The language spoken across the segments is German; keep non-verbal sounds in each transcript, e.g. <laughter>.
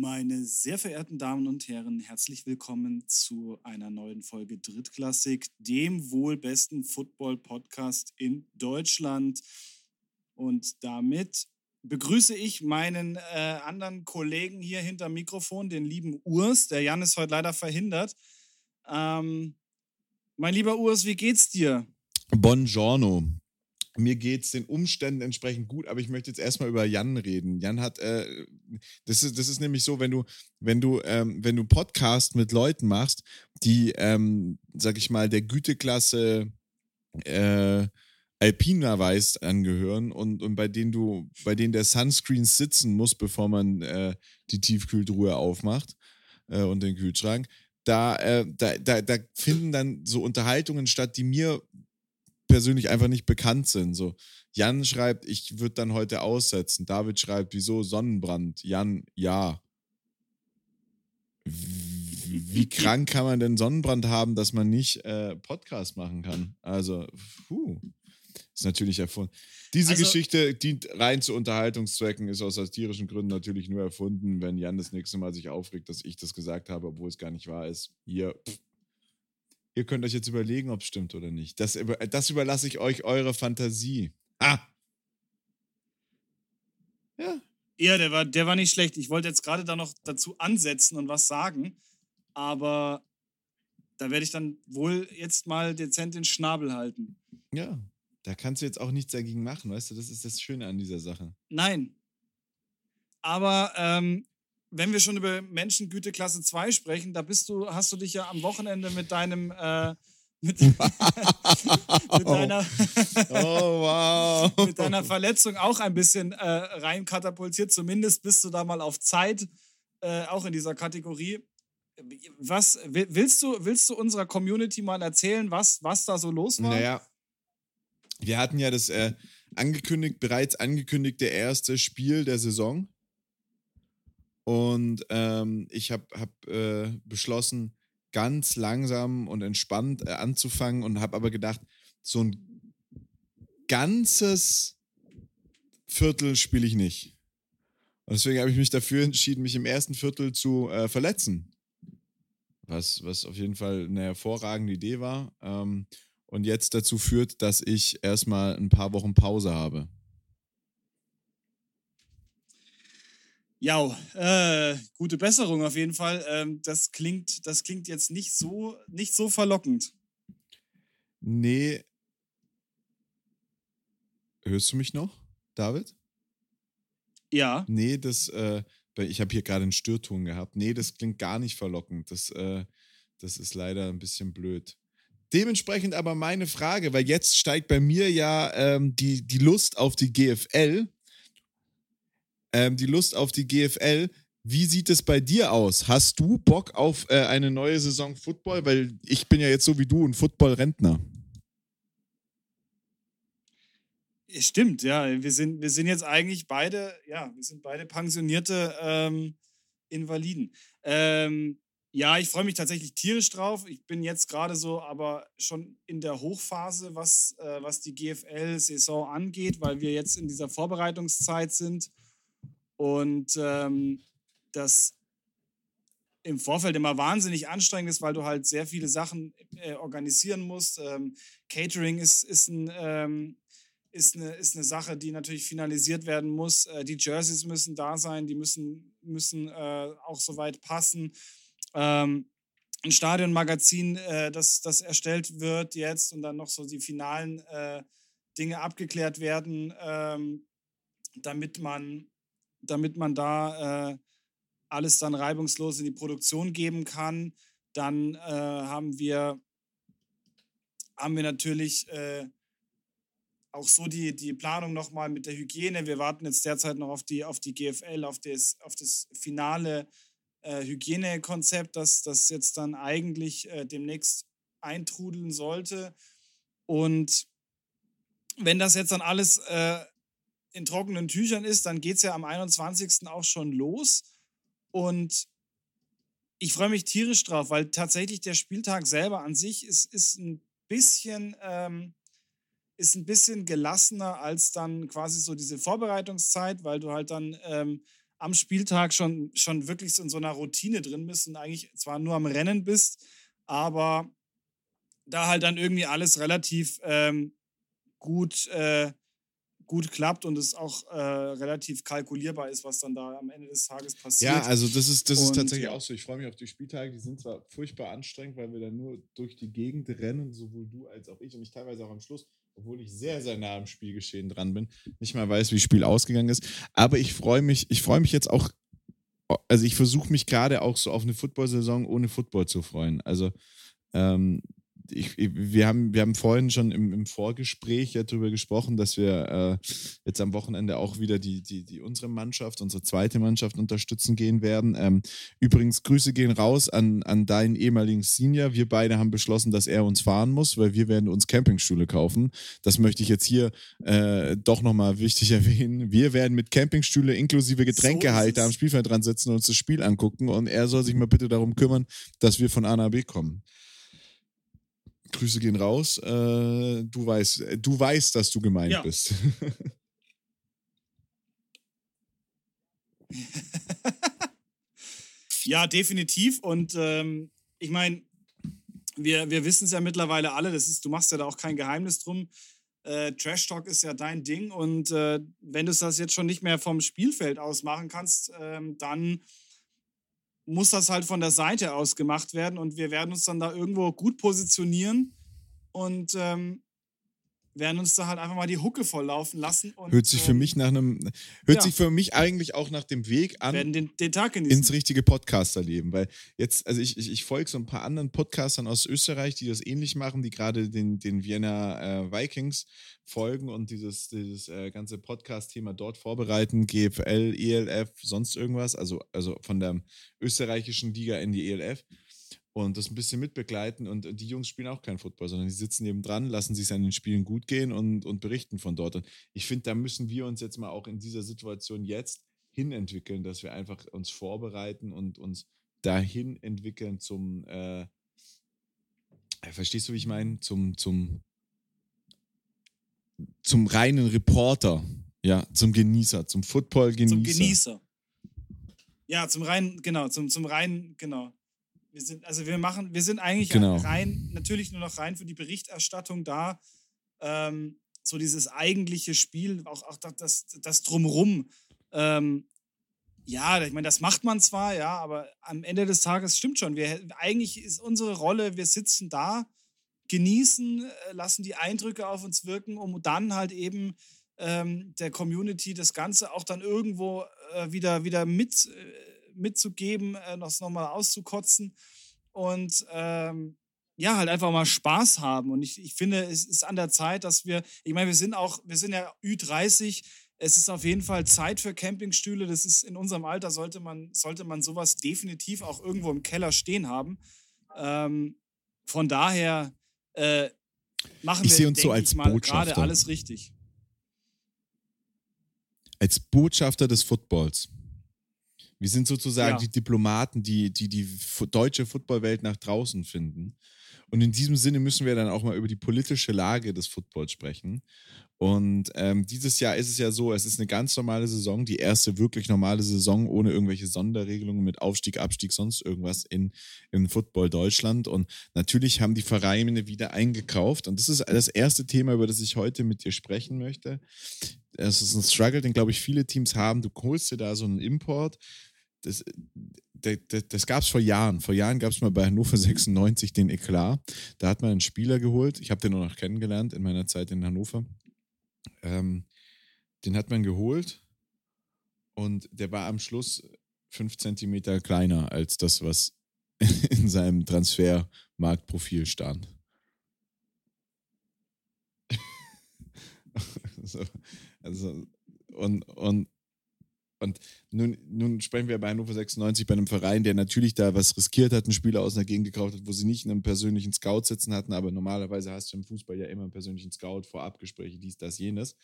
Meine sehr verehrten Damen und Herren, herzlich willkommen zu einer neuen Folge Drittklassik, dem wohl besten Football-Podcast in Deutschland. Und damit begrüße ich meinen äh, anderen Kollegen hier hinter Mikrofon, den lieben Urs. Der Jan ist heute leider verhindert. Ähm, mein lieber Urs, wie geht's dir? Buongiorno mir geht es den Umständen entsprechend gut, aber ich möchte jetzt erstmal über Jan reden. Jan hat, äh, das, ist, das ist nämlich so, wenn du, wenn du, ähm, wenn du Podcast mit Leuten machst, die, ähm, sag ich mal, der Güteklasse äh, Alpina Weiß angehören und, und bei denen du, bei denen der Sunscreen sitzen muss, bevor man äh, die Tiefkühltruhe aufmacht äh, und den Kühlschrank, da, äh, da, da, da finden dann so Unterhaltungen statt, die mir persönlich einfach nicht bekannt sind. So, Jan schreibt, ich würde dann heute aussetzen. David schreibt, wieso Sonnenbrand? Jan, ja. Wie krank kann man denn Sonnenbrand haben, dass man nicht äh, Podcast machen kann? Also, puh, ist natürlich erfunden. Diese also, Geschichte dient rein zu Unterhaltungszwecken, ist aus satirischen Gründen natürlich nur erfunden, wenn Jan das nächste Mal sich aufregt, dass ich das gesagt habe, obwohl es gar nicht wahr ist. Hier, pff, Ihr könnt euch jetzt überlegen, ob es stimmt oder nicht. Das, das überlasse ich euch, eure Fantasie. Ah! Ja. Ja, der war, der war nicht schlecht. Ich wollte jetzt gerade da noch dazu ansetzen und was sagen, aber da werde ich dann wohl jetzt mal dezent den Schnabel halten. Ja, da kannst du jetzt auch nichts dagegen machen, weißt du? Das ist das Schöne an dieser Sache. Nein. Aber ähm, wenn wir schon über Menschengüte Klasse 2 sprechen, da bist du, hast du dich ja am Wochenende mit deinem äh, mit, <laughs> mit, deiner, oh, wow. <laughs> mit deiner Verletzung auch ein bisschen äh, rein katapultiert. Zumindest bist du da mal auf Zeit äh, auch in dieser Kategorie. Was willst du, willst du unserer Community mal erzählen, was, was da so los war? Naja, wir hatten ja das äh, angekündigt, bereits angekündigte erste Spiel der Saison und ähm, ich habe hab, äh, beschlossen, ganz langsam und entspannt äh, anzufangen und habe aber gedacht, so ein ganzes Viertel spiele ich nicht. Und deswegen habe ich mich dafür entschieden, mich im ersten Viertel zu äh, verletzen. Was, was auf jeden Fall eine hervorragende Idee war. Ähm, und jetzt dazu führt, dass ich erstmal ein paar Wochen Pause habe. Ja, äh, gute Besserung auf jeden Fall. Ähm, das, klingt, das klingt jetzt nicht so, nicht so verlockend. Nee. Hörst du mich noch, David? Ja. Nee, das, äh, ich habe hier gerade einen Störton gehabt. Nee, das klingt gar nicht verlockend. Das, äh, das ist leider ein bisschen blöd. Dementsprechend aber meine Frage, weil jetzt steigt bei mir ja ähm, die, die Lust auf die GFL ähm, die Lust auf die GFL. Wie sieht es bei dir aus? Hast du Bock auf äh, eine neue Saison Football? Weil ich bin ja jetzt so wie du ein Football-Rentner. Stimmt, ja. Wir sind, wir sind jetzt eigentlich beide, ja, wir sind beide pensionierte ähm, Invaliden. Ähm, ja, ich freue mich tatsächlich tierisch drauf. Ich bin jetzt gerade so, aber schon in der Hochphase, was, äh, was die GFL-Saison angeht, weil wir jetzt in dieser Vorbereitungszeit sind. Und ähm, das im Vorfeld immer wahnsinnig anstrengend ist, weil du halt sehr viele Sachen äh, organisieren musst. Ähm, Catering ist, ist, ein, ähm, ist, eine, ist eine Sache, die natürlich finalisiert werden muss. Äh, die Jerseys müssen da sein, die müssen, müssen äh, auch soweit passen. Ähm, ein Stadionmagazin, äh, das, das erstellt wird jetzt und dann noch so die finalen äh, Dinge abgeklärt werden, ähm, damit man damit man da äh, alles dann reibungslos in die Produktion geben kann. Dann äh, haben wir haben wir natürlich äh, auch so die, die Planung nochmal mit der Hygiene. Wir warten jetzt derzeit noch auf die, auf die GFL, auf das, auf das finale äh, Hygienekonzept, das, das jetzt dann eigentlich äh, demnächst eintrudeln sollte. Und wenn das jetzt dann alles äh, in trockenen Tüchern ist, dann geht es ja am 21. auch schon los. Und ich freue mich tierisch drauf, weil tatsächlich der Spieltag selber an sich ist, ist ein bisschen. Ähm, ist ein bisschen gelassener als dann quasi so diese Vorbereitungszeit, weil du halt dann ähm, am Spieltag schon, schon wirklich so in so einer Routine drin bist und eigentlich zwar nur am Rennen bist, aber da halt dann irgendwie alles relativ ähm, gut, äh, gut klappt und es auch äh, relativ kalkulierbar ist, was dann da am Ende des Tages passiert. Ja, also das ist, das ist tatsächlich auch so. Ich freue mich auf die Spieltage. Die sind zwar furchtbar anstrengend, weil wir dann nur durch die Gegend rennen, sowohl du als auch ich und ich teilweise auch am Schluss, obwohl ich sehr, sehr nah am Spielgeschehen dran bin, nicht mal weiß, wie das Spiel ausgegangen ist. Aber ich freue mich, ich freue mich jetzt auch, also ich versuche mich gerade auch so auf eine Football-Saison ohne Football zu freuen. Also ähm, ich, ich- wir, haben, wir haben vorhin schon im, im Vorgespräch ja darüber gesprochen, dass wir äh, jetzt am Wochenende auch wieder die, die, die unsere Mannschaft, unsere zweite Mannschaft unterstützen gehen werden. Ähm, übrigens, Grüße gehen raus an, an deinen ehemaligen Senior. Wir beide haben beschlossen, dass er uns fahren muss, weil wir werden uns Campingstühle kaufen. Das möchte ich jetzt hier äh, doch nochmal wichtig <laughs> erwähnen. Wir werden mit Campingstühle inklusive Getränkehalter es. am Spielfeld dran sitzen und uns das Spiel angucken. Und er soll sich mal bitte darum kümmern, dass wir von A nach B kommen. Grüße gehen raus. Äh, du weißt, äh, du weißt, dass du gemeint Ja. bist. <laughs> Ja, definitiv. Und ähm, ich meine, wir, wir wissen es ja mittlerweile alle, das ist, du machst ja da auch kein Geheimnis drum. Äh, Trash Talk ist ja dein Ding. Und äh, wenn du das jetzt schon nicht mehr vom Spielfeld aus machen kannst, ähm, dann muss das halt von der Seite aus gemacht werden. Und wir werden uns dann da irgendwo gut positionieren und ähm, werden uns da halt einfach mal die Hucke volllaufen lassen. Und, Hört sich für ähm, mich nach einem, hört ja. sich für mich eigentlich auch nach dem Weg an, werden den, den Tag genießen. ins richtige Podcasterleben. Weil jetzt, also ich, ich, ich folge so ein paar anderen Podcastern aus Österreich, die das ähnlich machen, die gerade den, den Vienna äh, Vikings folgen und dieses, dieses äh, ganze Podcast-Thema dort vorbereiten, GFL, ELF, sonst irgendwas, also, also von der österreichischen Liga in die ELF und das ein bisschen mitbegleiten. Und die Jungs spielen auch kein Football, sondern die sitzen neben dran, lassen sich an den Spielen gut gehen und, und berichten von dort. Und ich finde, da müssen wir uns jetzt mal auch in dieser Situation jetzt hinentwickeln, dass wir einfach uns vorbereiten und uns dahin entwickeln zum, äh, äh, verstehst du, wie ich meine? Zum, zum, zum reinen Reporter, ja, zum Genießer, zum Football-Genießer. Zum Genießer. Ja, zum reinen, genau, zum, zum reinen, genau. Wir sind, also wir machen, wir sind eigentlich Genau. rein, natürlich nur noch rein für die Berichterstattung da. Ähm, so dieses eigentliche Spiel, auch, auch das, das, Drumrum. Ähm, ja, ich meine, das macht man zwar, ja, aber am Ende des Tages stimmt schon. Wir, eigentlich ist unsere Rolle, wir sitzen da, genießen, äh, lassen die Eindrücke auf uns wirken, um dann halt eben ähm, der Community das Ganze auch dann irgendwo äh, wieder, wieder mit, äh, mitzugeben, äh, das nochmal auszukotzen und ähm, ja, halt einfach mal Spaß haben. Und ich, ich finde, es ist an der Zeit, dass wir, ich meine, wir sind auch, wir sind ja Ü30, es ist auf jeden Fall Zeit für Campingstühle. Das ist in unserem Alter, sollte man, sollte man sowas definitiv auch irgendwo im Keller stehen haben. Ähm, von daher äh, machen Ich wir, uns so als ich mal, gerade alles richtig. als Botschafter des Footballs. Wir sind sozusagen Ja. die Diplomaten, die die, die deutsche Footballwelt nach draußen finden. Und in diesem Sinne müssen wir dann auch mal über die politische Lage des Footballs sprechen. Und ähm, dieses Jahr ist es ja so, es ist eine ganz normale Saison, die erste wirklich normale Saison ohne irgendwelche Sonderregelungen mit Aufstieg, Abstieg, sonst irgendwas in, in Football Deutschland. Und natürlich haben die Vereine wieder eingekauft. Und das ist das erste Thema, über das ich heute mit dir sprechen möchte. Es ist ein Struggle, den, glaube ich, viele Teams haben. Du holst dir da so einen Import. Das, das, das, gab es vor Jahren. Vor Jahren gab es mal bei Hannover 96 den Eklat. Da hat man einen Spieler geholt. Ich habe den nur noch kennengelernt in meiner Zeit in Hannover. Ähm, den hat man geholt und der war am Schluss fünf Zentimeter kleiner als das, was <laughs> in seinem Transfermarktprofil stand. <laughs> so, also, und, und, und nun, nun sprechen wir bei Hannover 96 bei einem Verein, der natürlich da was riskiert hat, einen Spieler aus einer Gegend gekauft hat, wo sie nicht einen persönlichen Scout sitzen hatten, aber normalerweise hast du im Fußball ja immer einen persönlichen Scout, Vorabgespräche, dies, das, jenes,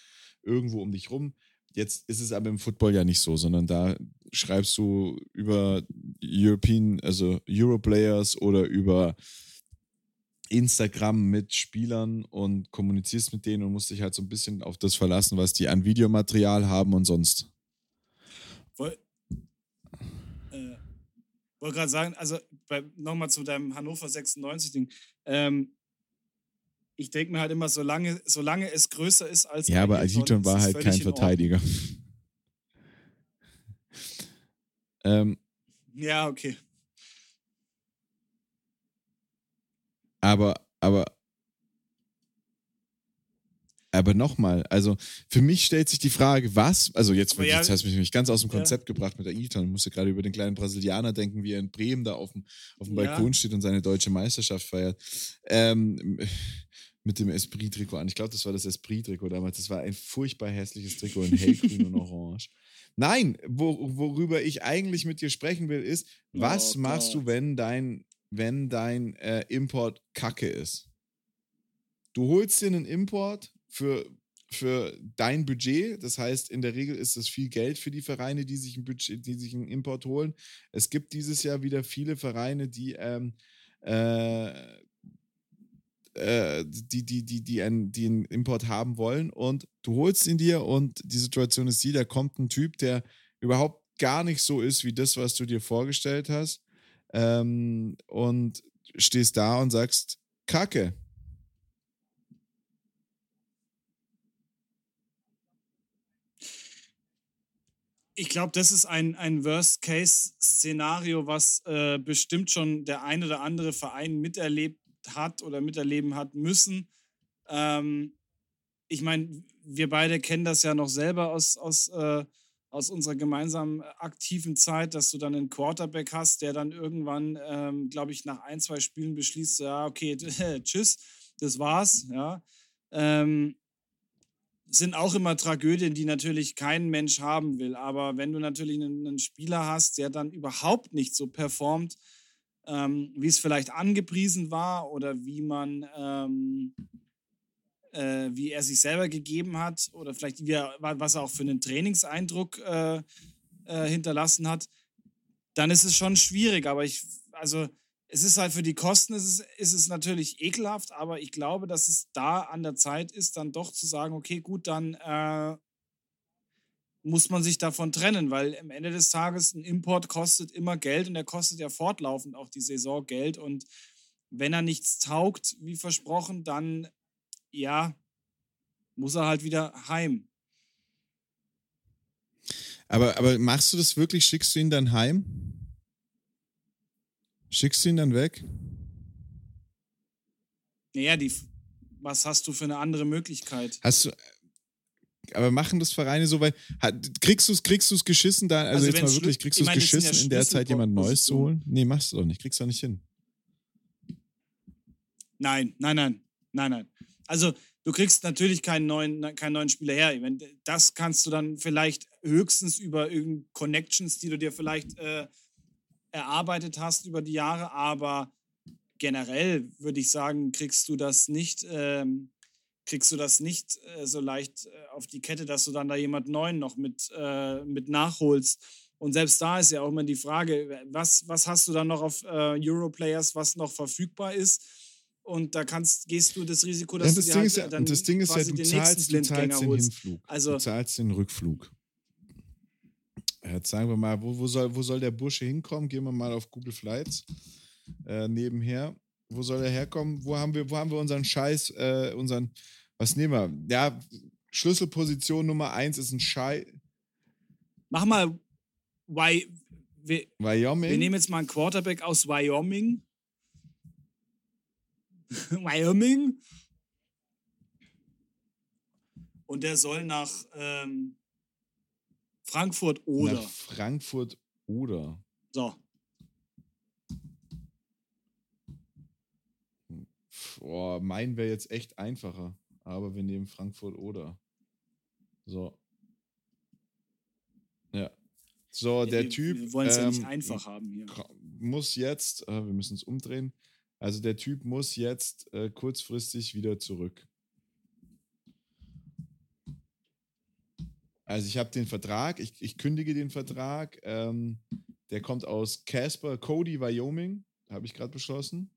irgendwo um dich rum. Jetzt ist es aber im Football ja nicht so, sondern da schreibst du über European, also Europlayers oder über Instagram mit Spielern und kommunizierst mit denen und musst dich halt so ein bisschen auf das verlassen, was die an Videomaterial haben und sonst. Woll- Äh, wollte gerade sagen, also nochmal zu deinem Hannover 96-Ding. Ähm, ich denke mir halt immer, solange, solange es größer ist als. Ja, aber Ailton war halt kein Verteidiger. ähm, ja, okay. Aber, aber, aber nochmal, also für mich stellt sich die Frage, was, also jetzt, ja, jetzt hast du mich ganz aus dem Konzept ja. gebracht mit der Ilton. Ich musste gerade über den kleinen Brasilianer denken, wie er in Bremen da auf dem, auf dem ja. Balkon steht und seine deutsche Meisterschaft feiert. Ähm, mit dem Esprit-Trikot an. Ich glaube, das war das Esprit-Trikot damals. Das war ein furchtbar hässliches Trikot in hellgrün und orange. Nein, wo, worüber ich eigentlich mit dir sprechen will, ist, was oh, machst du, wenn dein, wenn dein äh, Import kacke ist? Du holst dir einen Import für, für dein Budget. Das heißt, in der Regel ist das viel Geld für die Vereine, die sich ein, Budget, die sich einen Import holen. Es gibt dieses Jahr wieder viele Vereine, die ähm, äh, äh, die, die, die, die, einen, die einen Import haben wollen und du holst ihn dir und die Situation ist die, da kommt ein Typ, der überhaupt gar nicht so ist wie das, was du dir vorgestellt hast ähm, und stehst da und sagst, Kacke. Ich glaube, das ist ein, ein Worst-Case-Szenario, was äh, bestimmt schon der ein oder andere Verein miterlebt hat oder miterleben hat müssen. Ähm, ich meine, wir beide kennen das ja noch selber aus, aus, äh, aus unserer gemeinsamen aktiven Zeit, dass du dann einen Quarterback hast, der dann irgendwann, ähm, glaube ich, nach ein, zwei Spielen beschließt, ja, okay, <laughs> tschüss, das war's, ja. Ähm, sind auch immer Tragödien, die natürlich kein Mensch haben will. Aber wenn du natürlich einen, einen Spieler hast, der dann überhaupt nicht so performt, ähm, wie es vielleicht angepriesen war oder wie man, ähm, äh, wie er sich selber gegeben hat oder vielleicht wie er, was er auch für einen Trainingseindruck äh, äh, hinterlassen hat, dann ist es schon schwierig. Aber ich, also es ist halt für die Kosten ist es, ist es natürlich ekelhaft, aber ich glaube, dass es da an der Zeit ist, dann doch zu sagen, okay, gut, dann äh, muss man sich davon trennen, weil am Ende des Tages ein Import kostet immer Geld und er kostet ja fortlaufend auch die Saison Geld. Und wenn er nichts taugt, wie versprochen, dann ja, muss er halt wieder heim. Aber, aber machst du das wirklich? Schickst du ihn dann heim? Schickst du ihn dann weg? Naja, die, was hast du für eine andere Möglichkeit? Hast du, aber machen das Vereine so, weil kriegst du es kriegst du's geschissen da, also, also jetzt mal wirklich, kriegst du es geschissen, ja in der Zeit jemand Neues zu holen? Nee, machst du doch nicht, kriegst du doch nicht hin. Nein, nein, nein, nein, nein. Also du kriegst natürlich keinen neuen, keinen neuen Spieler her. Das kannst du dann vielleicht höchstens über irgendeine Connections, die du dir vielleicht äh, erarbeitet hast über die Jahre, aber generell würde ich sagen, kriegst du das nicht. Ähm, kriegst du das nicht äh, so leicht äh, auf die Kette, dass du dann da jemand Neuen noch mit, äh, mit nachholst. Und selbst da ist ja auch immer die Frage, was, was hast du dann noch auf äh, Europlayers, was noch verfügbar ist? Und da kannst, gehst du das Risiko, dass ja, das du dir halt ja, dann das Ding ist ja, du zahlst, du zahlst den. Hinflug. Also, du zahlst den Rückflug. Jetzt sagen wir mal, wo, wo, soll, wo soll der Bursche hinkommen? Gehen wir mal auf Google Flights äh, nebenher wo soll er herkommen? Wo haben wir, wo haben wir unseren Scheiß, äh, unseren, was nehmen wir? Ja, Schlüsselposition Nummer eins ist ein Scheiß. Mach mal Wy wir, Wyoming. Wir nehmen jetzt mal einen Quarterback aus Wyoming. <laughs> Wyoming. Und der soll nach ähm, Frankfurt oder. Nach Frankfurt oder. So. Boah, mein wäre jetzt echt einfacher. Aber wir nehmen Frankfurt oder. So. Ja. So, der wir, Typ. Wir wollen es ähm, ja nicht ähm, einfach haben hier. Muss jetzt, äh, wir müssen es umdrehen. Also der Typ muss jetzt äh, kurzfristig wieder zurück. Also ich habe den Vertrag, ich, ich, kündige den Vertrag. Ähm, der kommt aus Casper, Cody, Wyoming, habe ich gerade beschlossen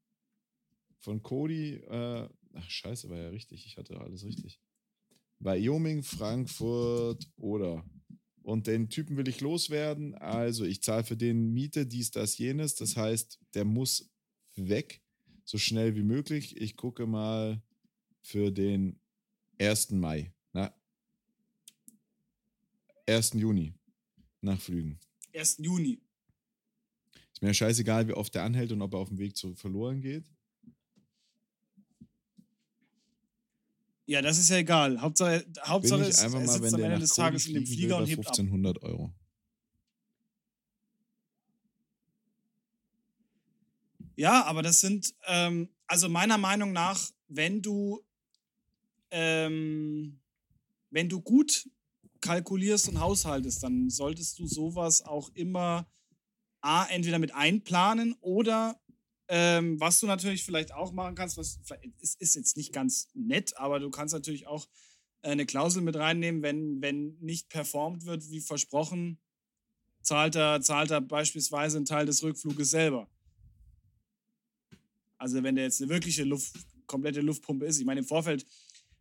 von Cody. Äh, ach, scheiße, war ja richtig. Ich hatte alles richtig. Wyoming, Frankfurt oder. und den Typen will ich loswerden. Also ich zahle für den Miete, dies, das, jenes. Das heißt, der muss weg, so schnell wie möglich. Ich gucke mal für den 1. Mai. Na, 1. Juni nach Flügen. 1. Juni. Ist mir scheißegal, wie oft der anhält und ob er auf dem Weg zu verloren geht. Ja, das ist ja egal. Hauptsache, Hauptsache ist, einfach er mal, sitzt wenn am Ende des Tages in dem Flieger will, und hebt ab. 1500 Euro. Ja, aber das sind, ähm, also meiner Meinung nach, wenn du, ähm, wenn du gut kalkulierst und haushaltest, dann solltest du sowas auch immer A, entweder mit einplanen oder ähm, was du natürlich vielleicht auch machen kannst, was ist, ist jetzt nicht ganz nett, aber du kannst natürlich auch äh, eine Klausel mit reinnehmen, wenn, wenn nicht performt wird, wie versprochen, zahlt er, zahlt er beispielsweise einen Teil des Rückfluges selber. Also wenn der jetzt eine wirkliche Luft, komplette Luftpumpe ist. Ich meine, im Vorfeld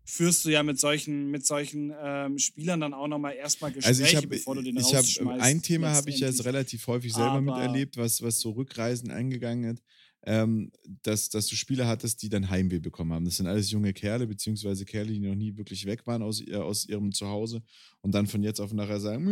führst du ja mit solchen, mit solchen ähm, Spielern dann auch nochmal erstmal Gespräche, Also ich habe, bevor du den ich habe rausschmeißt. ein Thema habe ich jetzt relativ häufig selber Aber- miterlebt, was was so Rückreisen angegangen hat, ähm, dass dass du Spieler hattest, die dann Heimweh bekommen haben. Das sind alles junge Kerle beziehungsweise Kerle, die noch nie wirklich weg waren aus ihr, aus ihrem Zuhause und dann von jetzt auf nachher sagen,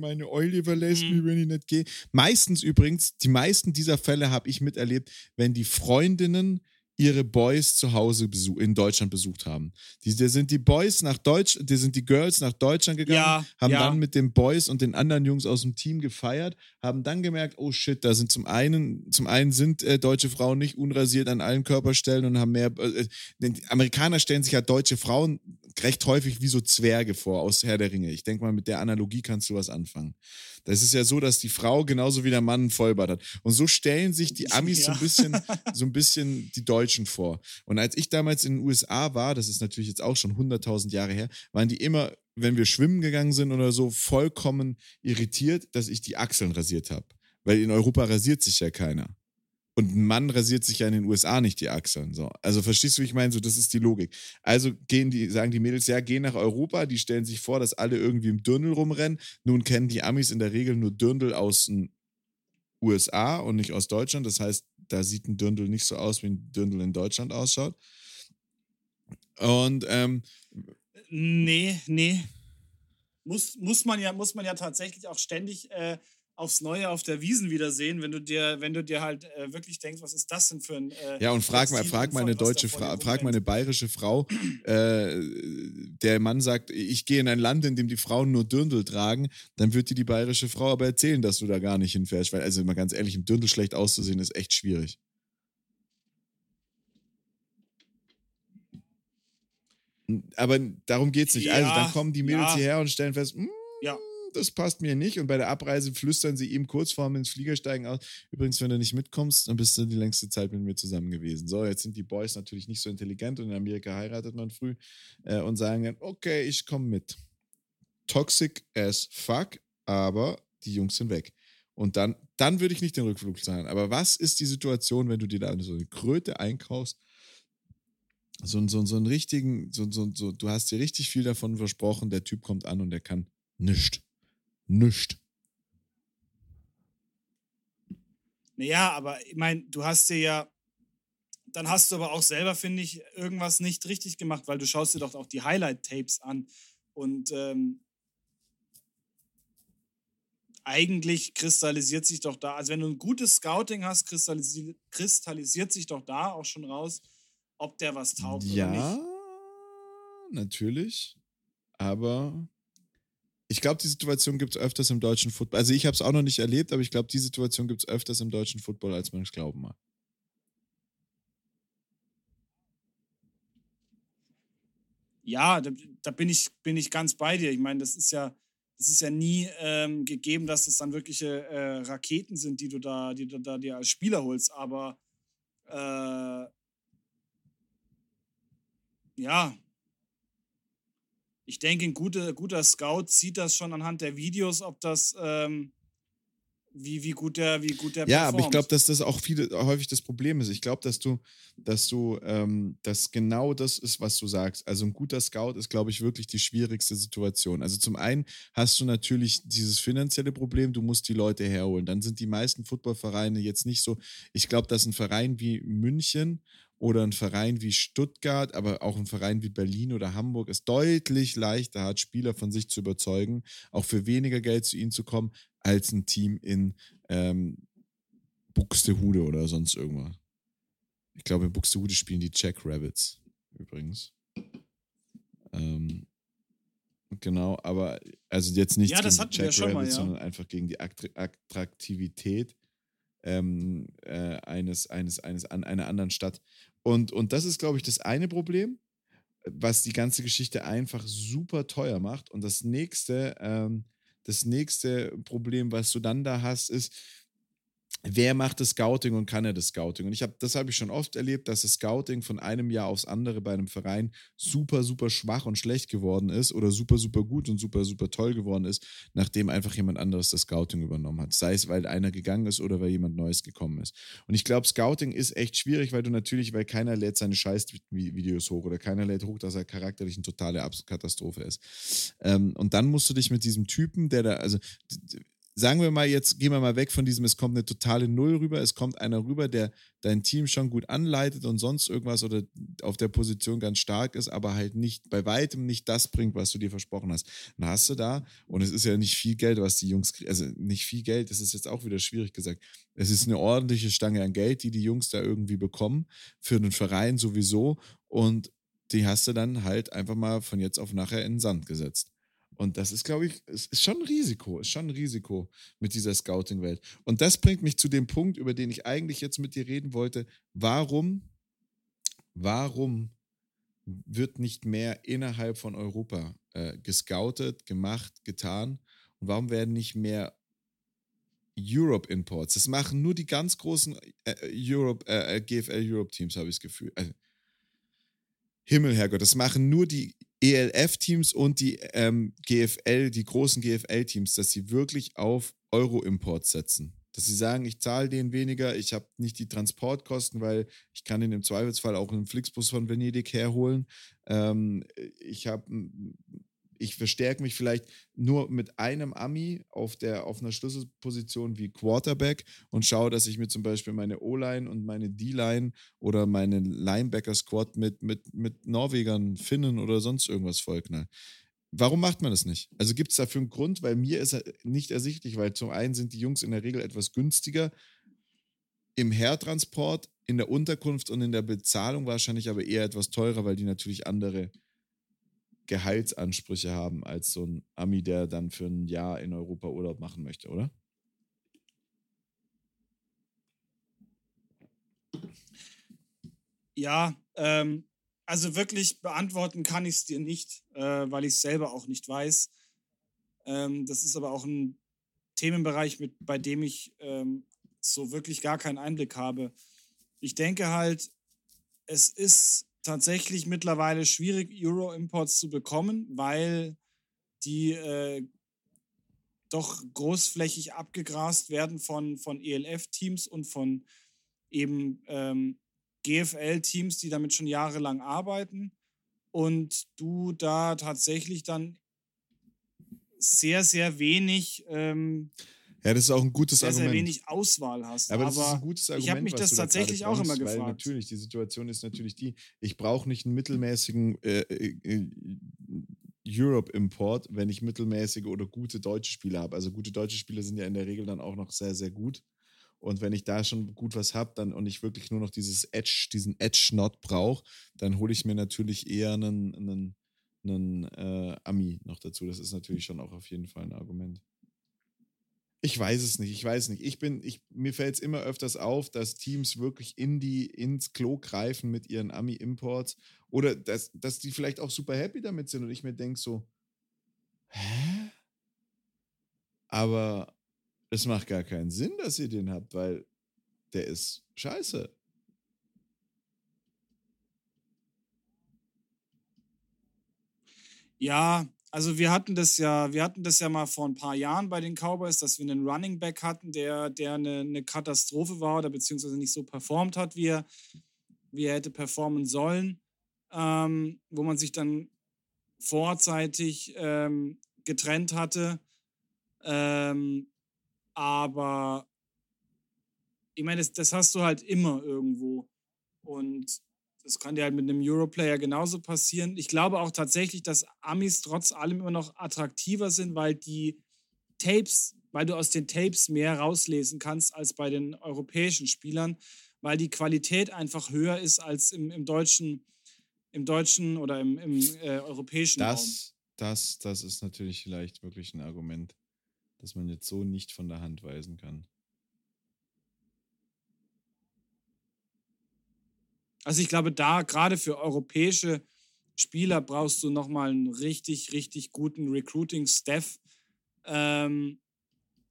meine Eule verlässt Mhm. mich, wenn ich nicht gehe. Meistens übrigens, die meisten dieser Fälle habe ich miterlebt, wenn die Freundinnen ihre Boys zu Hause in Deutschland besucht haben. Die, da sind die Boys nach Deutsch, die sind die Girls nach Deutschland gegangen, Ja, haben ja. dann mit den Boys und den anderen Jungs aus dem Team gefeiert, haben dann gemerkt, oh shit, da sind zum einen, zum einen sind äh, deutsche Frauen nicht unrasiert an allen Körperstellen und haben mehr. Äh, die Amerikaner stellen sich ja deutsche Frauen recht häufig wie so Zwerge vor aus Herr der Ringe. Ich denke mal, mit der Analogie kannst du was anfangen. Das ist ja so, dass die Frau genauso wie der Mann einen Vollbart hat. Und so stellen sich die Amis so ein Ja. bisschen, <laughs> so ein bisschen die Deutschen vor. Und als ich damals in den USA war, das ist natürlich jetzt auch schon 100.000 Jahre her, waren die immer, wenn wir schwimmen gegangen sind oder so, vollkommen irritiert, dass ich die Achseln rasiert habe. Weil in Europa rasiert sich ja keiner. Und ein Mann rasiert sich ja in den USA nicht die Achseln. So. Also verstehst du, wie ich meine? So, das ist die Logik. Also gehen die, sagen die Mädels, ja, gehen nach Europa, die stellen sich vor, dass alle irgendwie im Dirndl rumrennen. Nun kennen die Amis in der Regel nur Dirndl aus den USA und nicht aus Deutschland. Das heißt, da sieht ein Dirndl nicht so aus, wie ein Dirndl in Deutschland ausschaut. Und ähm, Nee, nee. Muss, muss, man ja, muss man ja tatsächlich auch ständig äh, aufs Neue auf der Wiesen wiedersehen, wenn du dir, wenn du dir halt äh, wirklich denkst, was ist das denn für ein. Äh, Ja, und frag mal, frag mal eine deutsche Frau, frag mal eine bayerische Frau. Äh, der Mann sagt, ich gehe in ein Land, in dem die Frauen nur Dirndl tragen, dann wird dir die bayerische Frau aber erzählen, dass du da gar nicht hinfährst. Weil, also mal ganz ehrlich, im Dirndl schlecht auszusehen, ist echt schwierig. Aber darum geht's nicht. also, Ja, dann kommen die Mädels ja. hierher und stellen fest, "Mm, Ja. Das passt mir nicht. Und bei der Abreise flüstern sie ihm kurz vorm ins Flieger steigen aus. Übrigens, wenn du nicht mitkommst, dann bist du die längste Zeit mit mir zusammen gewesen. So, jetzt sind die Boys natürlich nicht so intelligent und in Amerika heiratet man früh äh, und sagen dann, okay, ich komme mit. Toxic as fuck, aber die Jungs sind weg. Und dann, dann würde ich nicht den Rückflug zahlen. Aber was ist die Situation, wenn du dir da so eine Kröte einkaufst? So, so, so einen richtigen, so, so, so, du hast dir richtig viel davon versprochen, der Typ kommt an und der kann nichts. Nichts. Naja, aber ich meine, du hast dir ja, dann hast du aber auch selber, finde ich, irgendwas nicht richtig gemacht, weil du schaust dir doch auch die Highlight-Tapes an und ähm, eigentlich kristallisiert sich doch da, also wenn du ein gutes Scouting hast, kristallisiert, kristallisiert sich doch da auch schon raus, ob der was taugt oder Ja, nicht. natürlich. Aber ich glaube, die Situation gibt es öfters im deutschen Football. Also ich habe es auch noch nicht erlebt, aber ich glaube, die Situation gibt es öfters im deutschen Football, als man es glauben mag. Ja, da, da bin, ich, bin ich ganz bei dir. Ich meine, das ist ja, das ist ja nie ähm, gegeben, dass es dann wirkliche äh, Raketen sind, die du da, die du da dir als Spieler holst. Aber äh, ja, ich denke, ein guter, guter Scout sieht das schon anhand der Videos, ob das ähm, wie, wie gut der, wie gut der Ja, performt. aber ich glaube, dass das auch viele, häufig das Problem ist. Ich glaube, dass du, dass du, ähm, dass genau das ist, was du sagst. Also ein guter Scout ist, glaube ich, wirklich die schwierigste Situation. Also zum einen hast du natürlich dieses finanzielle Problem, du musst die Leute herholen. Dann sind die meisten Footballvereine jetzt nicht so. Ich glaube, dass ein Verein wie München oder ein Verein wie Stuttgart, aber auch ein Verein wie Berlin oder Hamburg es deutlich leichter hat, Spieler von sich zu überzeugen, auch für weniger Geld zu ihnen zu kommen, als ein Team in ähm, Buxtehude oder sonst irgendwas. Ich glaube, in Buxtehude spielen die Jack Rabbits übrigens. Ähm, genau, aber also jetzt nicht ja, gegen die Jack Rabbits, mal, ja. sondern einfach gegen die Attraktivität ähm, äh, eines, eines, eines an einer anderen Stadt. Und, und das ist, glaube ich, das eine Problem, was die ganze Geschichte einfach super teuer macht. Und das nächste, ähm, das nächste Problem, was du dann da hast, ist, wer macht das Scouting und kann er das Scouting? Und ich habe, das habe ich schon oft erlebt, dass das Scouting von einem Jahr aufs andere bei einem Verein super, super schwach und schlecht geworden ist oder super, super gut und super, super toll geworden ist, nachdem einfach jemand anderes das Scouting übernommen hat. Sei es, weil einer gegangen ist oder weil jemand Neues gekommen ist. Und ich glaube, Scouting ist echt schwierig, weil du natürlich, weil keiner lädt seine Scheiß-Videos hoch oder keiner lädt hoch, dass er charakterlich eine totale Katastrophe ist. Ähm, und dann musst du dich mit diesem Typen, der da, also sagen wir mal, jetzt gehen wir mal weg von diesem, es kommt eine totale Null rüber, es kommt einer rüber, der dein Team schon gut anleitet und sonst irgendwas oder auf der Position ganz stark ist, aber halt nicht, bei weitem nicht das bringt, was du dir versprochen hast. Dann hast du da, und es ist ja nicht viel Geld, was die Jungs kriegen, also nicht viel Geld, das ist jetzt auch wieder schwierig gesagt. Es ist eine ordentliche Stange an Geld, die die Jungs da irgendwie bekommen, für den Verein sowieso, und die hast du dann halt einfach mal von jetzt auf nachher in den Sand gesetzt. Und das ist, glaube ich, ist schon ein Risiko, ist schon ein Risiko mit dieser Scouting-Welt. Und das bringt mich zu dem Punkt, über den ich eigentlich jetzt mit dir reden wollte. Warum, warum wird nicht mehr innerhalb von Europa äh, gescoutet, gemacht, getan? Und warum werden nicht mehr Europe Imports? Das machen nur die ganz großen äh, Europe, äh, äh GFL Europe Teams, habe ich das Gefühl. Also, Himmel, Herrgott, das machen nur die ELF-Teams und die ähm, GFL, die großen GFL-Teams, dass sie wirklich auf Euro-Imports setzen. Dass sie sagen, ich zahle denen weniger, ich habe nicht die Transportkosten, weil ich kann den im Zweifelsfall auch einen Flixbus von Venedig herholen. Ähm, ich habe ich verstärke mich vielleicht nur mit einem Ami auf, der, auf einer Schlüsselposition wie Quarterback und schaue, dass ich mir zum Beispiel meine O-Line und meine D-Line oder meine Linebacker-Squad mit, mit, mit Norwegern, Finnen oder sonst irgendwas vollknall. Warum macht man das nicht? Also gibt es dafür einen Grund? Weil mir ist nicht ersichtlich, weil zum einen sind die Jungs in der Regel etwas günstiger im Hertransport, in der Unterkunft und in der Bezahlung wahrscheinlich aber eher etwas teurer, weil die natürlich andere Gehaltsansprüche haben als so ein Ami, der dann für ein Jahr in Europa Urlaub machen möchte, oder? Ja, ähm, also wirklich beantworten kann ich es dir nicht, äh, weil ich es selber auch nicht weiß. Ähm, das ist aber auch ein Themenbereich, mit, bei dem ich ähm, so wirklich gar keinen Einblick habe. Ich denke halt, es ist tatsächlich mittlerweile schwierig, Euro-Imports zu bekommen, weil die äh, doch großflächig abgegrast werden von, von ELF-Teams und von eben ähm, GFL-Teams, die damit schon jahrelang arbeiten. Und du da tatsächlich dann sehr, sehr wenig ähm, ja, das ist auch ein gutes sehr, Argument. Sehr wenig Auswahl hast. Aber, aber das ist ein gutes Argument. Ich habe mich das tatsächlich da auch immer gefragt. Weil natürlich, die Situation ist natürlich die, ich brauche nicht einen mittelmäßigen äh, äh, äh, Europe-Import, wenn ich mittelmäßige oder gute deutsche Spieler habe. Also gute deutsche Spieler sind ja in der Regel dann auch noch sehr, sehr gut. Und wenn ich da schon gut was habe, dann und ich wirklich nur noch dieses Edge, diesen Edge-Not brauche, dann hole ich mir natürlich eher einen, einen, einen äh, Ami noch dazu. Das ist natürlich schon auch auf jeden Fall ein Argument. Ich weiß es nicht, ich weiß nicht. Ich bin, ich, mir fällt es immer öfters auf, dass Teams wirklich in die, ins Klo greifen mit ihren Ami-Imports oder dass, dass die vielleicht auch super happy damit sind und ich mir denke so, hä? Aber es macht gar keinen Sinn, dass ihr den habt, weil der ist scheiße. Ja, also wir hatten das ja, wir hatten das ja mal vor ein paar Jahren bei den Cowboys, dass wir einen Running Back hatten, der, der eine, eine Katastrophe war oder beziehungsweise nicht so performt hat, wie er, wie er hätte performen sollen, ähm, wo man sich dann vorzeitig ähm, getrennt hatte. Ähm, aber ich meine, das, das hast du halt immer irgendwo. Und das kann dir halt mit einem Europlayer genauso passieren. Ich glaube auch tatsächlich, dass Amis trotz allem immer noch attraktiver sind, weil die Tapes, weil du aus den Tapes mehr rauslesen kannst als bei den europäischen Spielern, weil die Qualität einfach höher ist als im, im deutschen, im deutschen oder im, im äh, europäischen das, Raum. Das, das ist natürlich vielleicht wirklich ein Argument, das man jetzt so nicht von der Hand weisen kann. Also ich glaube, da gerade für europäische Spieler brauchst du nochmal einen richtig, richtig guten Recruiting-Staff, ähm,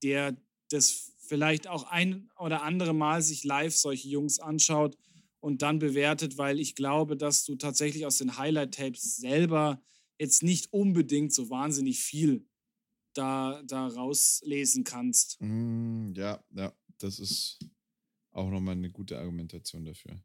der das vielleicht auch ein oder andere Mal sich live solche Jungs anschaut und dann bewertet, weil ich glaube, dass du tatsächlich aus den Highlight-Tapes selber jetzt nicht unbedingt so wahnsinnig viel da, da rauslesen kannst. Mm, ja, ja, das ist auch nochmal eine gute Argumentation dafür.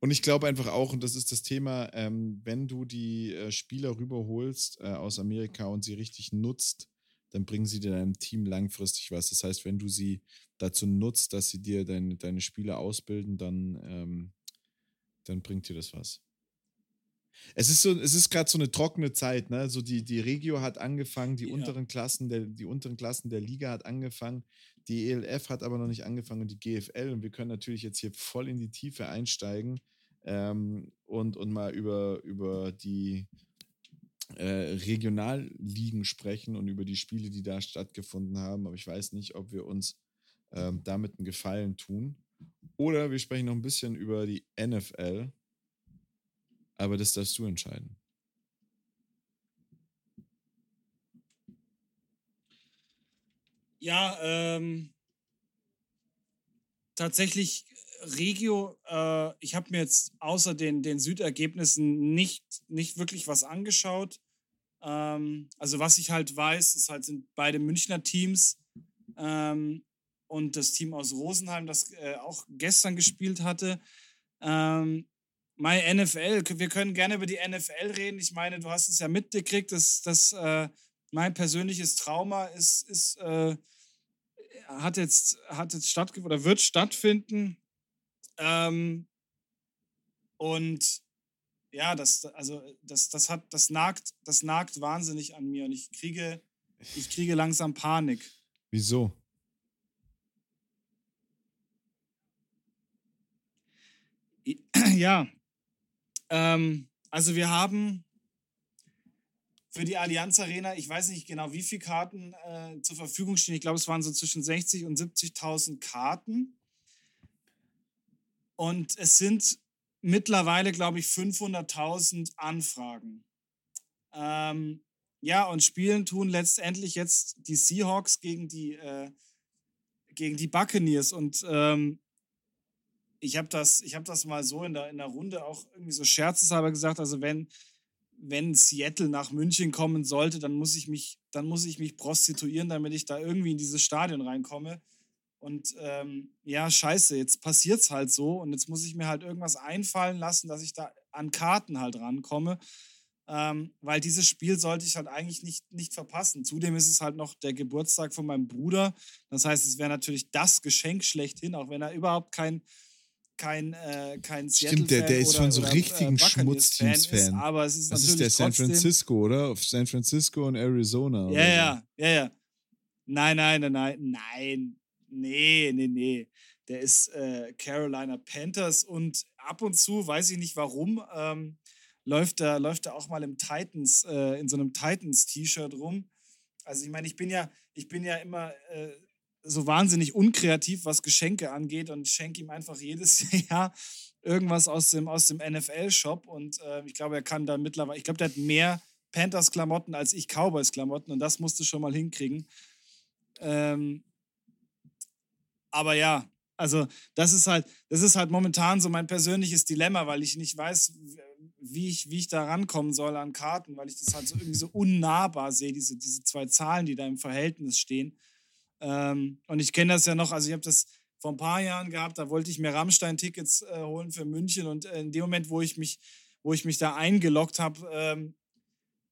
Und ich glaube einfach auch, und das ist das Thema, ähm, wenn du die äh, Spieler rüberholst äh, aus Amerika und sie richtig nutzt, dann bringen sie dir deinem Team langfristig was. Das heißt, wenn du sie dazu nutzt, dass sie dir deine, deine Spieler ausbilden, dann, ähm, dann bringt dir das was. Es ist so, es ist gerade so eine trockene Zeit, ne? So die, die Regio hat angefangen, die ja. unteren Klassen der, die unteren Klassen der Liga hat angefangen, die ELF hat aber noch nicht angefangen und die GFL. Und wir können natürlich jetzt hier voll in die Tiefe einsteigen ähm, und, und mal über, über die äh, Regionalligen sprechen und über die Spiele, die da stattgefunden haben. Aber ich weiß nicht, ob wir uns ähm, damit einen Gefallen tun. Oder wir sprechen noch ein bisschen über die NFL. Aber das darfst du entscheiden. Ja, ähm, tatsächlich Regio, äh, ich habe mir jetzt außer den, den Südergebnissen nicht, nicht wirklich was angeschaut. Ähm, also was ich halt weiß, ist halt sind beide Münchner Teams ähm, und das Team aus Rosenheim, das äh, auch gestern gespielt hatte. Ähm, My NFL, wir können gerne über die NFL reden. Ich meine, du hast es ja mitgekriegt, dass, dass äh, mein persönliches Trauma ist, ist äh, hat jetzt, hat jetzt stattgefunden oder wird stattfinden. Ähm, und ja, das, also das, das hat, das nagt, das nagt wahnsinnig an mir und ich kriege, ich kriege langsam Panik. Wieso? <clears throat> Ja, ähm, also wir haben für die Allianz Arena, ich weiß nicht genau, wie viele Karten äh, zur Verfügung stehen. Ich glaube, es waren so zwischen 60 und 70.000 Karten. Und es sind mittlerweile, glaube ich, 500.000 Anfragen. Ähm, ja, und spielen tun letztendlich jetzt die Seahawks gegen die, äh, gegen die Buccaneers. Und ähm, ich habe das, hab das mal so in der, in der Runde auch irgendwie so scherzeshalber gesagt, also wenn, wenn Seattle nach München kommen sollte, dann muss ich mich, dann muss ich mich prostituieren, damit ich da irgendwie in dieses Stadion reinkomme. Und ähm, ja, scheiße, jetzt passiert es halt so und jetzt muss ich mir halt irgendwas einfallen lassen, dass ich da an Karten halt rankomme. Ähm, weil dieses Spiel sollte ich halt eigentlich nicht, nicht verpassen. Zudem ist es halt noch der Geburtstag von meinem Bruder. Das heißt, es wäre natürlich das Geschenk schlechthin, auch wenn er überhaupt kein, kein, äh, kein Stimmt, der, der ist von so oder, richtigen äh, Schmutzteams-Fan. Aber es ist das natürlich ist der San Francisco, oder? San Francisco und Arizona. Ja, ja, ja, ja. Nein, nein, nein, nein, nein. Nee, nee, nee. Der ist äh, Carolina Panthers und ab und zu, weiß ich nicht warum, ähm, läuft er läuft auch mal im Titans, äh, in so einem Titans-T-Shirt rum. Also ich meine, ich bin ja, ich bin ja immer äh, so wahnsinnig unkreativ, was Geschenke angeht und schenke ihm einfach jedes <laughs> Jahr irgendwas aus dem, aus dem NFL-Shop. Und äh, ich glaube, er kann da mittlerweile, ich glaube, der hat mehr Panthers-Klamotten als ich Cowboys-Klamotten und das musste schon mal hinkriegen. Ähm, aber ja, also das ist halt, das ist halt momentan so mein persönliches Dilemma, weil ich nicht weiß, wie ich, wie ich da rankommen soll an Karten, weil ich das halt so irgendwie so unnahbar sehe, diese, diese zwei Zahlen, die da im Verhältnis stehen. Ähm, und ich kenne das ja noch, also ich habe das vor ein paar Jahren gehabt, da wollte ich mir Rammstein-Tickets äh, holen für München und äh, in dem Moment, wo ich mich, wo ich mich da eingeloggt habe, ähm,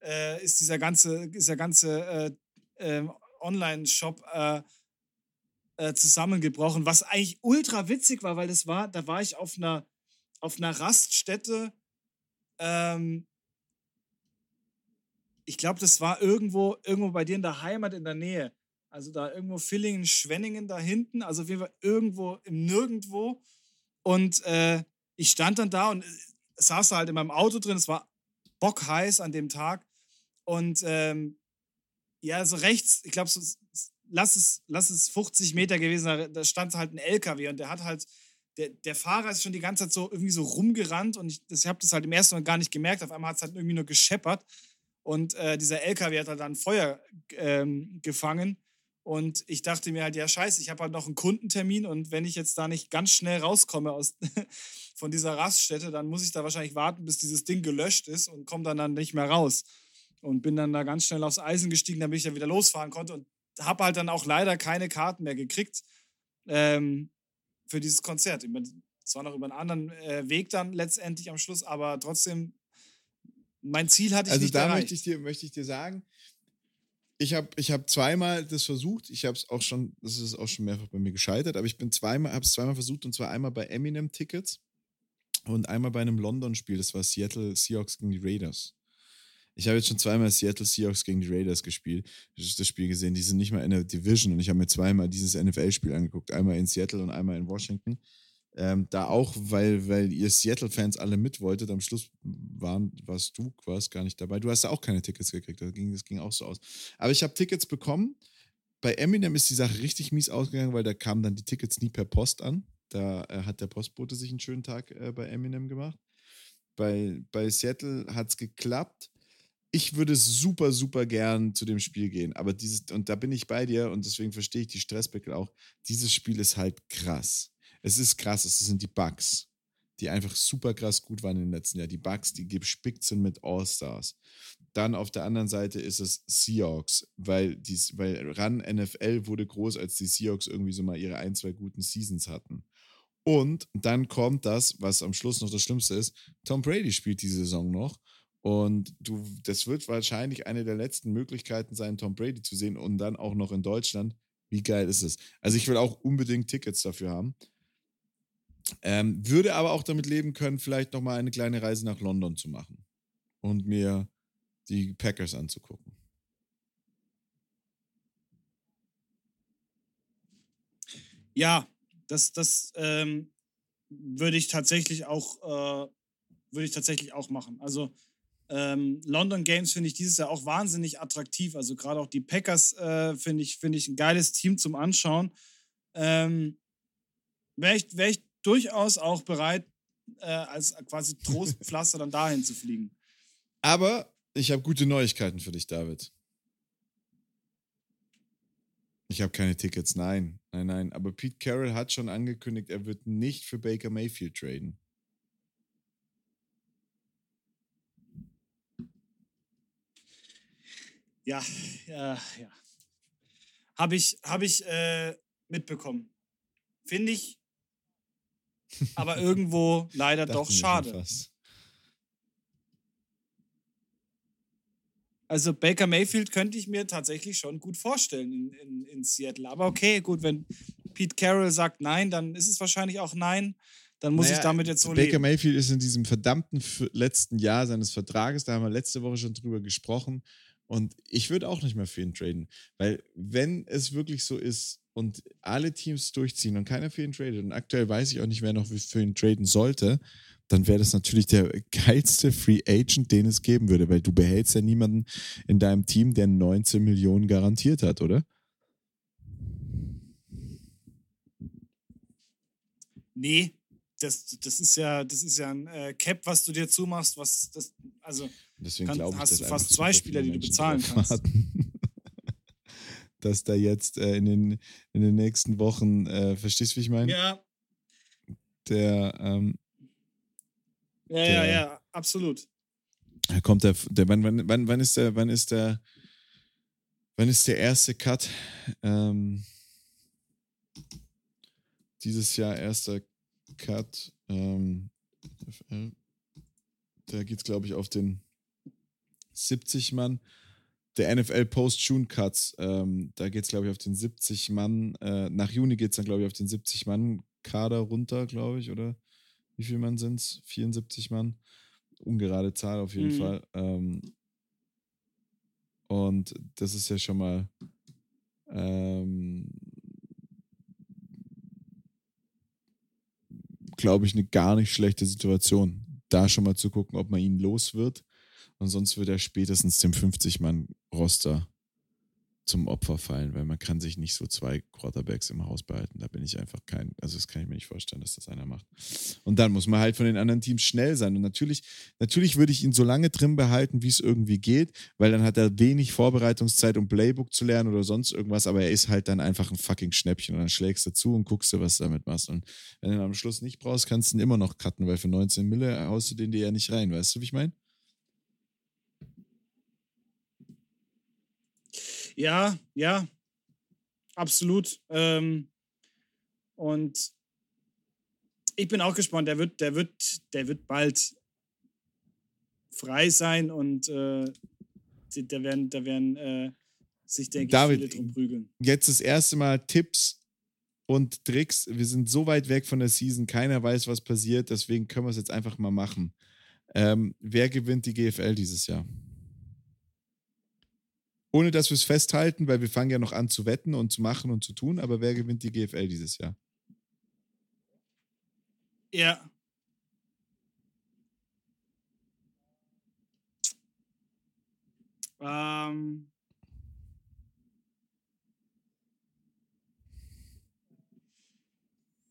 äh, ist dieser ganze, ist der ganze äh, ähm, Online-Shop äh, äh, zusammengebrochen, was eigentlich ultra witzig war, weil das war, da war ich auf einer, auf einer Raststätte, ähm, ich glaube, das war irgendwo, irgendwo bei dir in der Heimat in der Nähe. Also da irgendwo Villingen, Schwenningen da hinten, also auf jeden Fall irgendwo im Nirgendwo. Und äh, ich stand dann da und äh, saß halt in meinem Auto drin. Es war bockheiß an dem Tag. Und ähm, ja, so rechts, ich glaube, so, lass, es, lass es 50 Meter gewesen sein, da stand halt ein LKW und der hat halt, der, der Fahrer ist schon die ganze Zeit so irgendwie so rumgerannt und ich, ich habe das halt im ersten Mal gar nicht gemerkt. Auf einmal hat es halt irgendwie nur gescheppert und äh, dieser LKW hat halt dann Feuer ähm, gefangen. Und ich dachte mir halt, ja, scheiße, ich habe halt noch einen Kundentermin und wenn ich jetzt da nicht ganz schnell rauskomme aus, <laughs> von dieser Raststätte, dann muss ich da wahrscheinlich warten, bis dieses Ding gelöscht ist und komme dann, dann nicht mehr raus. Und bin dann da ganz schnell aufs Eisen gestiegen, damit ich dann wieder losfahren konnte und habe halt dann auch leider keine Karten mehr gekriegt ähm, für dieses Konzert. Es war noch über einen anderen äh, Weg dann letztendlich am Schluss, aber trotzdem, mein Ziel hatte ich also nicht da erreicht. möchte ich dir, möchte ich dir sagen, ich habe ich hab zweimal das versucht. Ich habe es auch schon, das ist auch schon mehrfach bei mir gescheitert, aber ich zweimal, habe es zweimal versucht und zwar einmal bei Eminem Tickets und einmal bei einem London-Spiel. Das war Seattle Seahawks gegen die Raiders. Ich habe jetzt schon zweimal Seattle Seahawks gegen die Raiders gespielt. Das Spiel gesehen. Die sind nicht mal in der Division und ich habe mir zweimal dieses NFL-Spiel angeguckt. Einmal in Seattle und einmal in Washington. Ähm, da auch, weil, weil ihr Seattle-Fans alle mit wolltet. Am Schluss waren, warst du warst gar nicht dabei. Du hast da auch keine Tickets gekriegt. Das ging, das ging auch so aus. Aber ich habe Tickets bekommen. Bei Eminem ist die Sache richtig mies ausgegangen, weil da kamen dann die Tickets nie per Post an. Da äh, hat der Postbote sich einen schönen Tag äh, bei Eminem gemacht. Bei, bei Seattle hat es geklappt. Ich würde super, super gern zu dem Spiel gehen. Aber dieses, und da bin ich bei dir und deswegen verstehe ich die Stressbeckel auch. Dieses Spiel ist halt krass es ist krass, es sind die Bugs, die einfach super krass gut waren im letzten Jahr. Die Bugs, die gespickt sind mit All-Stars. Dann auf der anderen Seite ist es Seahawks, weil, dies, weil Run NFL wurde groß, als die Seahawks irgendwie so mal ihre ein, zwei guten Seasons hatten. Und dann kommt das, was am Schluss noch das Schlimmste ist: Tom Brady spielt die Saison noch. Und du, das wird wahrscheinlich eine der letzten Möglichkeiten sein, Tom Brady zu sehen und dann auch noch in Deutschland. Wie geil ist es? Also, ich will auch unbedingt Tickets dafür haben. Ähm, würde aber auch damit leben können, vielleicht nochmal eine kleine Reise nach London zu machen und mir die Packers anzugucken. Ja, das, das ähm, würde ich tatsächlich auch, äh, würde ich tatsächlich auch machen. Also ähm, London Games finde ich dieses Jahr auch wahnsinnig attraktiv. Also gerade auch die Packers äh, finde ich, finde ich ein geiles Team zum Anschauen. Ähm, Wäre ich, wär ich durchaus auch bereit, äh, als quasi Trostpflaster dann dahin zu fliegen. Aber ich habe gute Neuigkeiten für dich, David. Ich habe keine Tickets, nein, nein, nein. Aber Pete Carroll hat schon angekündigt, er wird nicht für Baker Mayfield traden. Ja, ja, ja. Habe ich, hab ich äh, mitbekommen. Finde ich aber <laughs> irgendwo leider doch schade. Also Baker Mayfield könnte ich mir tatsächlich schon gut vorstellen in, in, in Seattle. Aber okay, gut, wenn Pete Carroll sagt nein, dann ist es wahrscheinlich auch nein. Dann muss naja, ich damit jetzt so Baker leben. Mayfield ist in diesem verdammten letzten Jahr seines Vertrages, da haben wir letzte Woche schon drüber gesprochen. Und ich würde auch nicht mehr für ihn traden. Weil wenn es wirklich so ist, und alle Teams durchziehen und keiner für ihn tradet und aktuell weiß ich auch nicht, wer noch für ihn traden sollte, dann wäre das natürlich der <laughs> geilste Free Agent, den es geben würde, weil du behältst ja niemanden in deinem Team, der 19 Millionen garantiert hat, oder? Nee, das, das ist ja, das ist ja ein äh, Cap, was du dir zumachst, was das, also Deswegen kann, ich, hast du fast zwei Spieler, die du bezahlen kannst. Dass da jetzt äh, in, den, in den nächsten Wochen, äh, verstehst du, wie ich meine? Ja. Der, ähm, ja, der, ja, ja, absolut. Kommt der, der wann, wann, wann, wann ist der, wann ist der, wann ist der erste Cut? Ähm, dieses Jahr erster Cut. Ähm, da geht es, glaube ich, auf den 70 Mann. Der NFL Post-June Cuts, ähm, da geht es, glaube ich, auf den 70 Mann. Äh, nach Juni geht es dann, glaube ich, auf den 70 Mann Kader runter, glaube ich, oder? Wie viele Mann sind es? 74 Mann. Ungerade Zahl auf jeden mhm. Fall. Ähm, und das ist ja schon mal ähm, glaube ich, eine gar nicht schlechte Situation, da schon mal zu gucken, ob man ihn los wird. Und sonst wird er spätestens dem 50-Mann-Roster zum Opfer fallen, weil man kann sich nicht so zwei Quarterbacks im Haus behalten. Da bin ich einfach kein, also das kann ich mir nicht vorstellen, dass das einer macht. Und dann muss man halt von den anderen Teams schnell sein. Und natürlich, natürlich würde ich ihn so lange drin behalten, wie es irgendwie geht, weil dann hat er wenig Vorbereitungszeit, um Playbook zu lernen oder sonst irgendwas, aber er ist halt dann einfach ein fucking Schnäppchen und dann schlägst du zu und guckst du, was du damit machst. Und wenn du ihn am Schluss nicht brauchst, kannst du ihn immer noch cutten, weil für 19 Mille haust du den dir ja nicht rein. Weißt du, wie ich meine? Ja, ja, absolut. Ähm, und ich bin auch gespannt. Der wird, der wird, der wird bald frei sein und äh, da werden, da werden äh, sich, denke David, ich, viele drum prügeln. Jetzt das erste Mal Tipps und Tricks. Wir sind so weit weg von der Season, keiner weiß, was passiert, deswegen können wir es jetzt einfach mal machen. Ähm, wer gewinnt die GFL dieses Jahr? Ohne dass wir es festhalten, weil wir fangen ja noch an zu wetten und zu machen und zu tun, aber wer gewinnt die GFL dieses Jahr? Ja. Ähm.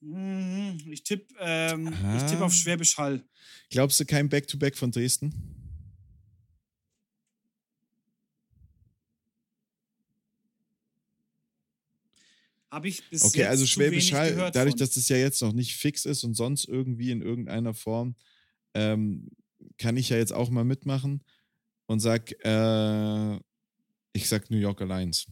Mhm, ich tippe ähm, tipp auf Schwäbisch Hall. Glaubst du kein Back-to-Back -Back von Dresden? Habe ich bis okay, jetzt also Schwäbisch Hall, dadurch, von. dass das ja jetzt noch nicht fix ist und sonst irgendwie in irgendeiner Form, ähm, kann ich ja jetzt auch mal mitmachen und sag, äh, ich sag New York Alliance.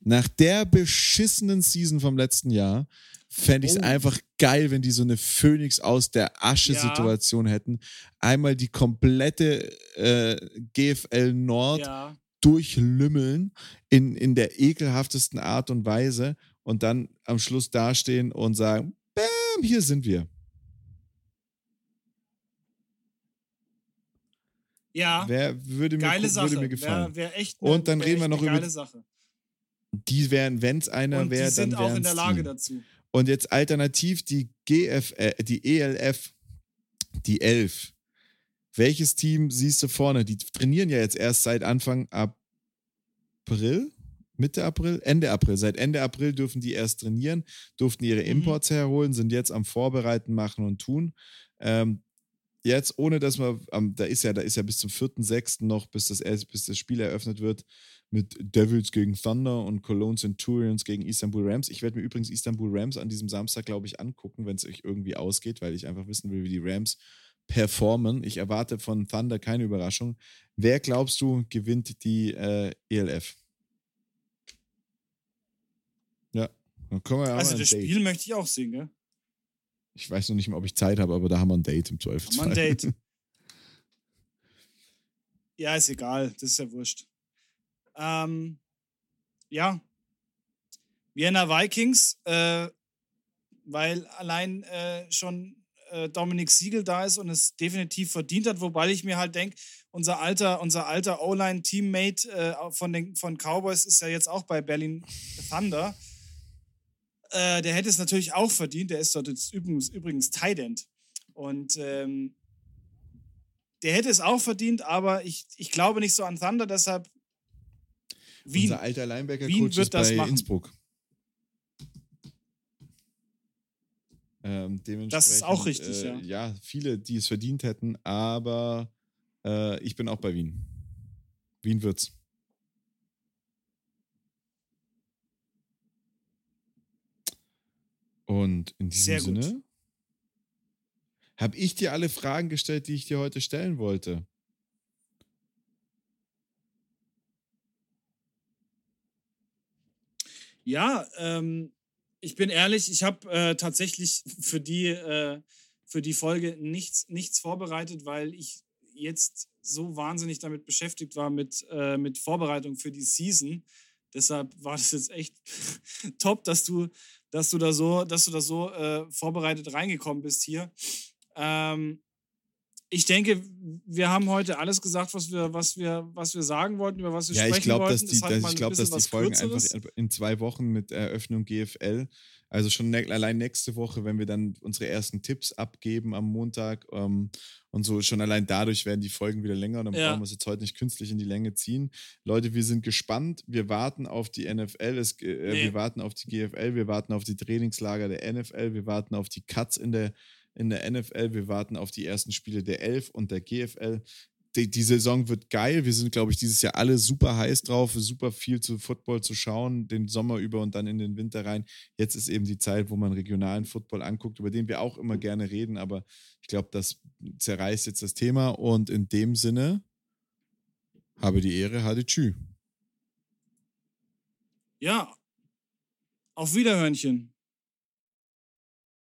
Nach der beschissenen Season vom letzten Jahr fände ich es oh. einfach geil, wenn die so eine Phoenix aus der Asche-Situation ja. hätten. Einmal die komplette äh, GFL Nord ja durchlümmeln in, in der ekelhaftesten Art und Weise und dann am Schluss dastehen und sagen, Bäm, hier sind wir. Ja. Wer würde mir, geile Sache. Würde mir gefallen. Wär, wär echt eine, und dann reden wir noch über. Sache. Die wären, wenn es einer wäre, dann sind auch in der Lage dazu. Und jetzt alternativ die GF, äh, die ELF, die 11 welches Team siehst du vorne? Die trainieren ja jetzt erst seit Anfang April. Mitte April, Ende April. Seit Ende April dürfen die erst trainieren, durften ihre mhm. Imports mhm. herholen, sind jetzt am Vorbereiten, machen und tun. Ähm, jetzt, ohne dass man, ähm, da ist ja, da ist ja bis zum 4.6. noch, bis das, bis das Spiel eröffnet wird, mit Devils gegen Thunder und Cologne Centurions gegen Istanbul Rams. Ich werde mir übrigens Istanbul Rams an diesem Samstag, glaube ich, angucken, wenn es euch irgendwie ausgeht, weil ich einfach wissen will, wie die Rams performen. Ich erwarte von Thunder keine Überraschung. Wer glaubst du gewinnt die äh, ELF? Ja, dann kommen wir Also das Date. Spiel möchte ich auch sehen, gell? Ich weiß noch nicht mal, ob ich Zeit habe, aber da haben wir ein Date im Zweifelsfall. Haben wir ein Date. <laughs> ja, ist egal, das ist ja wurscht. Ähm, ja. Vienna Vikings, äh, weil allein äh, schon äh, Dominik Siegel da ist und es definitiv verdient hat, wobei ich mir halt denke, unser alter, unser alter O-Line-Teammate äh, von, den, von Cowboys ist ja jetzt auch bei Berlin Thunder. Äh, der hätte es natürlich auch verdient. Der ist dort jetzt übrigens, übrigens Tight End. Und ähm, der hätte es auch verdient, aber ich, ich glaube nicht so an Thunder, deshalb Wien, Unser alter Linebacker-Coach ist bei machen. Innsbruck. Ähm, das ist auch richtig, äh, ja. Ja, viele, die es verdient hätten, aber äh, ich bin auch bei Wien. Wien wird's. Und in diesem Sinne habe ich dir alle Fragen gestellt, die ich dir heute stellen wollte. Ja, ähm, ich bin ehrlich, ich habe äh, tatsächlich für die, äh, für die Folge nichts, nichts vorbereitet, weil ich jetzt so wahnsinnig damit beschäftigt war mit, äh, mit Vorbereitung für die Season. Deshalb war das jetzt echt <laughs> top, dass du, dass du da so, dass du da so äh, vorbereitet reingekommen bist hier. Ähm, ich denke, wir haben heute alles gesagt, was wir, was wir, was wir sagen wollten, über was wir ja, sprechen ich glaub, wollten. Dass die, dass, ich glaube, dass die Folgen Kürzeres. einfach in zwei Wochen mit Eröffnung GFL, also schon ne, allein nächste Woche, wenn wir dann unsere ersten Tipps abgeben am Montag ähm, und so, schon allein dadurch werden die Folgen wieder länger. Dann ja. brauchen wir es jetzt heute nicht künstlich in die Länge ziehen. Leute, wir sind gespannt. Wir warten auf die NFL, es, äh, nee. wir warten auf die GFL, wir warten auf die Trainingslager der NFL, wir warten auf die Cuts in der in der NFL. Wir warten auf die ersten Spiele der Elf und der GFL. Die, die Saison wird geil. Wir sind, glaube ich, dieses Jahr alle super heiß drauf, super viel zu Football zu schauen, den Sommer über und dann in den Winter rein. Jetzt ist eben die Zeit, wo man regionalen Football anguckt, über den wir auch immer gerne reden, aber ich glaube, das zerreißt jetzt das Thema und in dem Sinne habe die Ehre, hatte tschü. Ja, auf Wiederhörnchen.